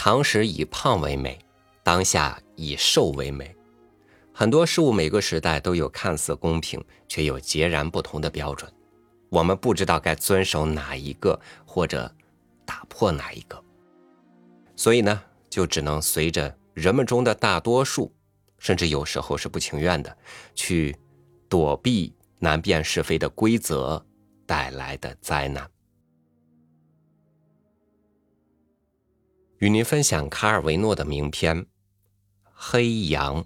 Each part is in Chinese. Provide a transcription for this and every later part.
唐时以胖为美，当下以瘦为美。很多事物每个时代都有看似公平却又截然不同的标准，我们不知道该遵守哪一个或者打破哪一个，所以呢，就只能随着人们中的大多数，甚至有时候是不情愿的，去躲避难辨是非的规则带来的灾难。与您分享卡尔维诺的名篇《黑羊》。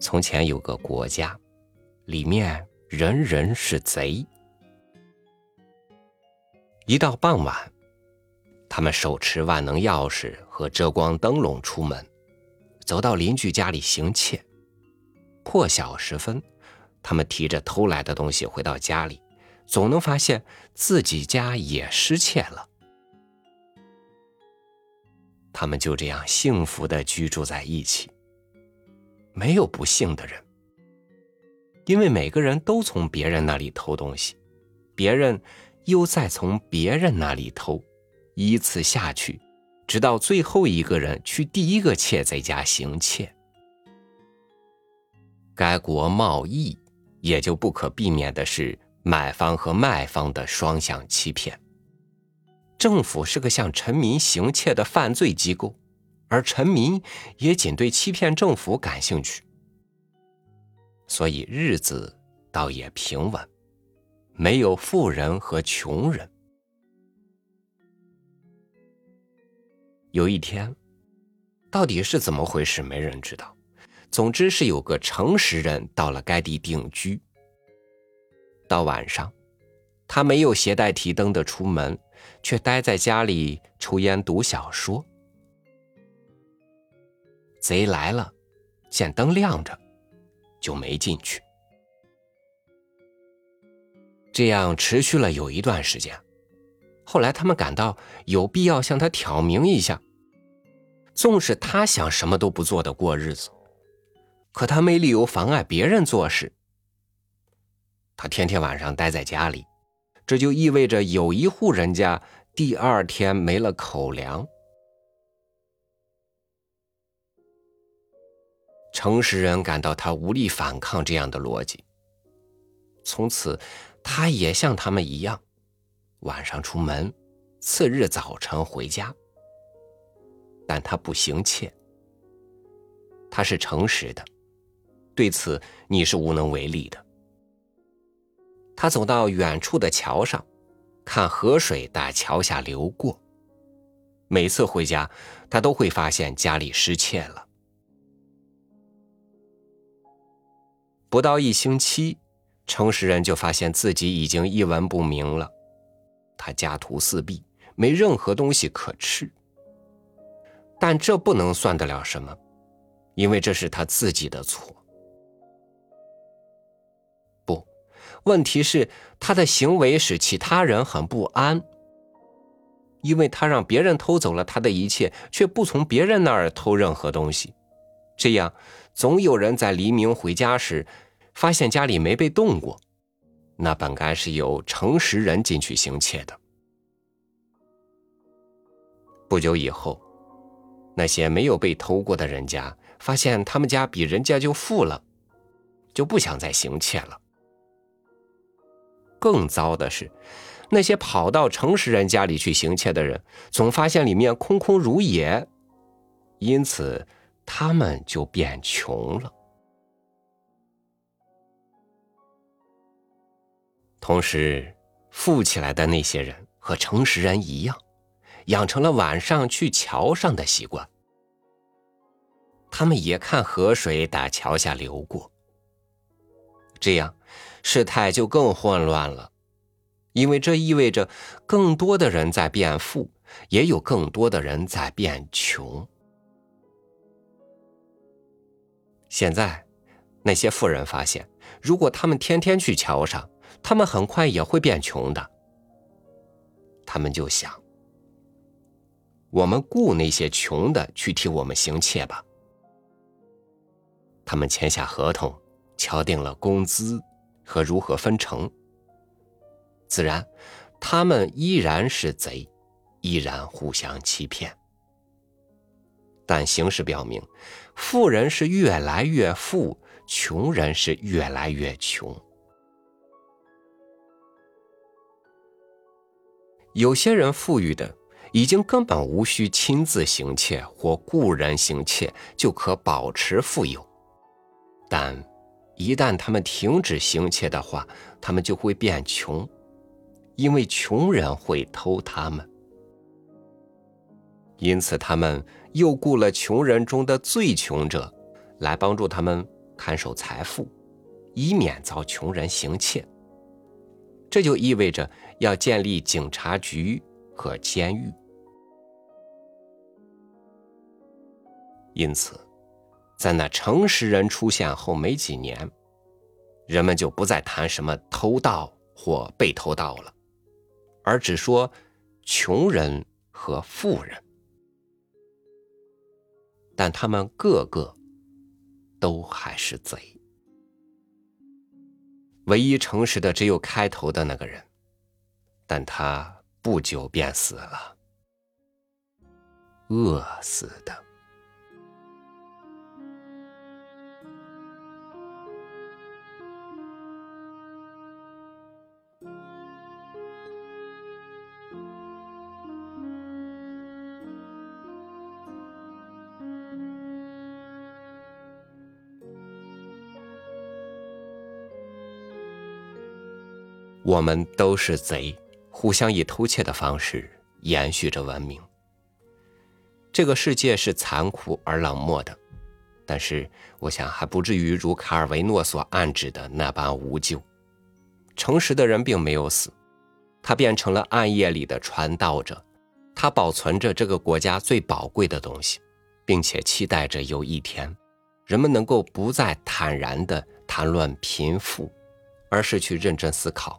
从前有个国家，里面人人是贼。一到傍晚，他们手持万能钥匙和遮光灯笼出门，走到邻居家里行窃。破晓时分，他们提着偷来的东西回到家里，总能发现自己家也失窃了。他们就这样幸福的居住在一起，没有不幸的人，因为每个人都从别人那里偷东西，别人。又再从别人那里偷，依次下去，直到最后一个人去第一个窃贼家行窃。该国贸易也就不可避免的是买方和卖方的双向欺骗。政府是个向臣民行窃的犯罪机构，而臣民也仅对欺骗政府感兴趣，所以日子倒也平稳。没有富人和穷人。有一天，到底是怎么回事，没人知道。总之是有个诚实人到了该地定居。到晚上，他没有携带提灯的出门，却待在家里抽烟读小说。贼来了，见灯亮着，就没进去。这样持续了有一段时间，后来他们感到有必要向他挑明一下。纵使他想什么都不做的过日子，可他没理由妨碍别人做事。他天天晚上待在家里，这就意味着有一户人家第二天没了口粮。诚实人感到他无力反抗这样的逻辑，从此。他也像他们一样，晚上出门，次日早晨回家。但他不行窃，他是诚实的，对此你是无能为力的。他走到远处的桥上，看河水在桥下流过。每次回家，他都会发现家里失窃了。不到一星期。诚实人就发现自己已经一文不名了，他家徒四壁，没任何东西可吃。但这不能算得了什么，因为这是他自己的错。不，问题是他的行为使其他人很不安，因为他让别人偷走了他的一切，却不从别人那儿偷任何东西，这样总有人在黎明回家时。发现家里没被动过，那本该是由诚实人进去行窃的。不久以后，那些没有被偷过的人家发现他们家比人家就富了，就不想再行窃了。更糟的是，那些跑到诚实人家里去行窃的人，总发现里面空空如也，因此他们就变穷了。同时，富起来的那些人和诚实人一样，养成了晚上去桥上的习惯。他们也看河水打桥下流过。这样，事态就更混乱了，因为这意味着更多的人在变富，也有更多的人在变穷。现在，那些富人发现，如果他们天天去桥上，他们很快也会变穷的，他们就想：我们雇那些穷的去替我们行窃吧。他们签下合同，敲定了工资和如何分成。自然，他们依然是贼，依然互相欺骗。但形势表明，富人是越来越富，穷人是越来越穷。有些人富裕的已经根本无需亲自行窃或雇人行窃就可保持富有，但一旦他们停止行窃的话，他们就会变穷，因为穷人会偷他们。因此，他们又雇了穷人中的最穷者，来帮助他们看守财富，以免遭穷人行窃。这就意味着要建立警察局和监狱。因此，在那诚实人出现后没几年，人们就不再谈什么偷盗或被偷盗了，而只说穷人和富人。但他们个个都还是贼。唯一诚实的只有开头的那个人，但他不久便死了，饿死的。我们都是贼，互相以偷窃的方式延续着文明。这个世界是残酷而冷漠的，但是我想还不至于如卡尔维诺所暗指的那般无救。诚实的人并没有死，他变成了暗夜里的传道者，他保存着这个国家最宝贵的东西，并且期待着有一天，人们能够不再坦然地谈论贫富，而是去认真思考。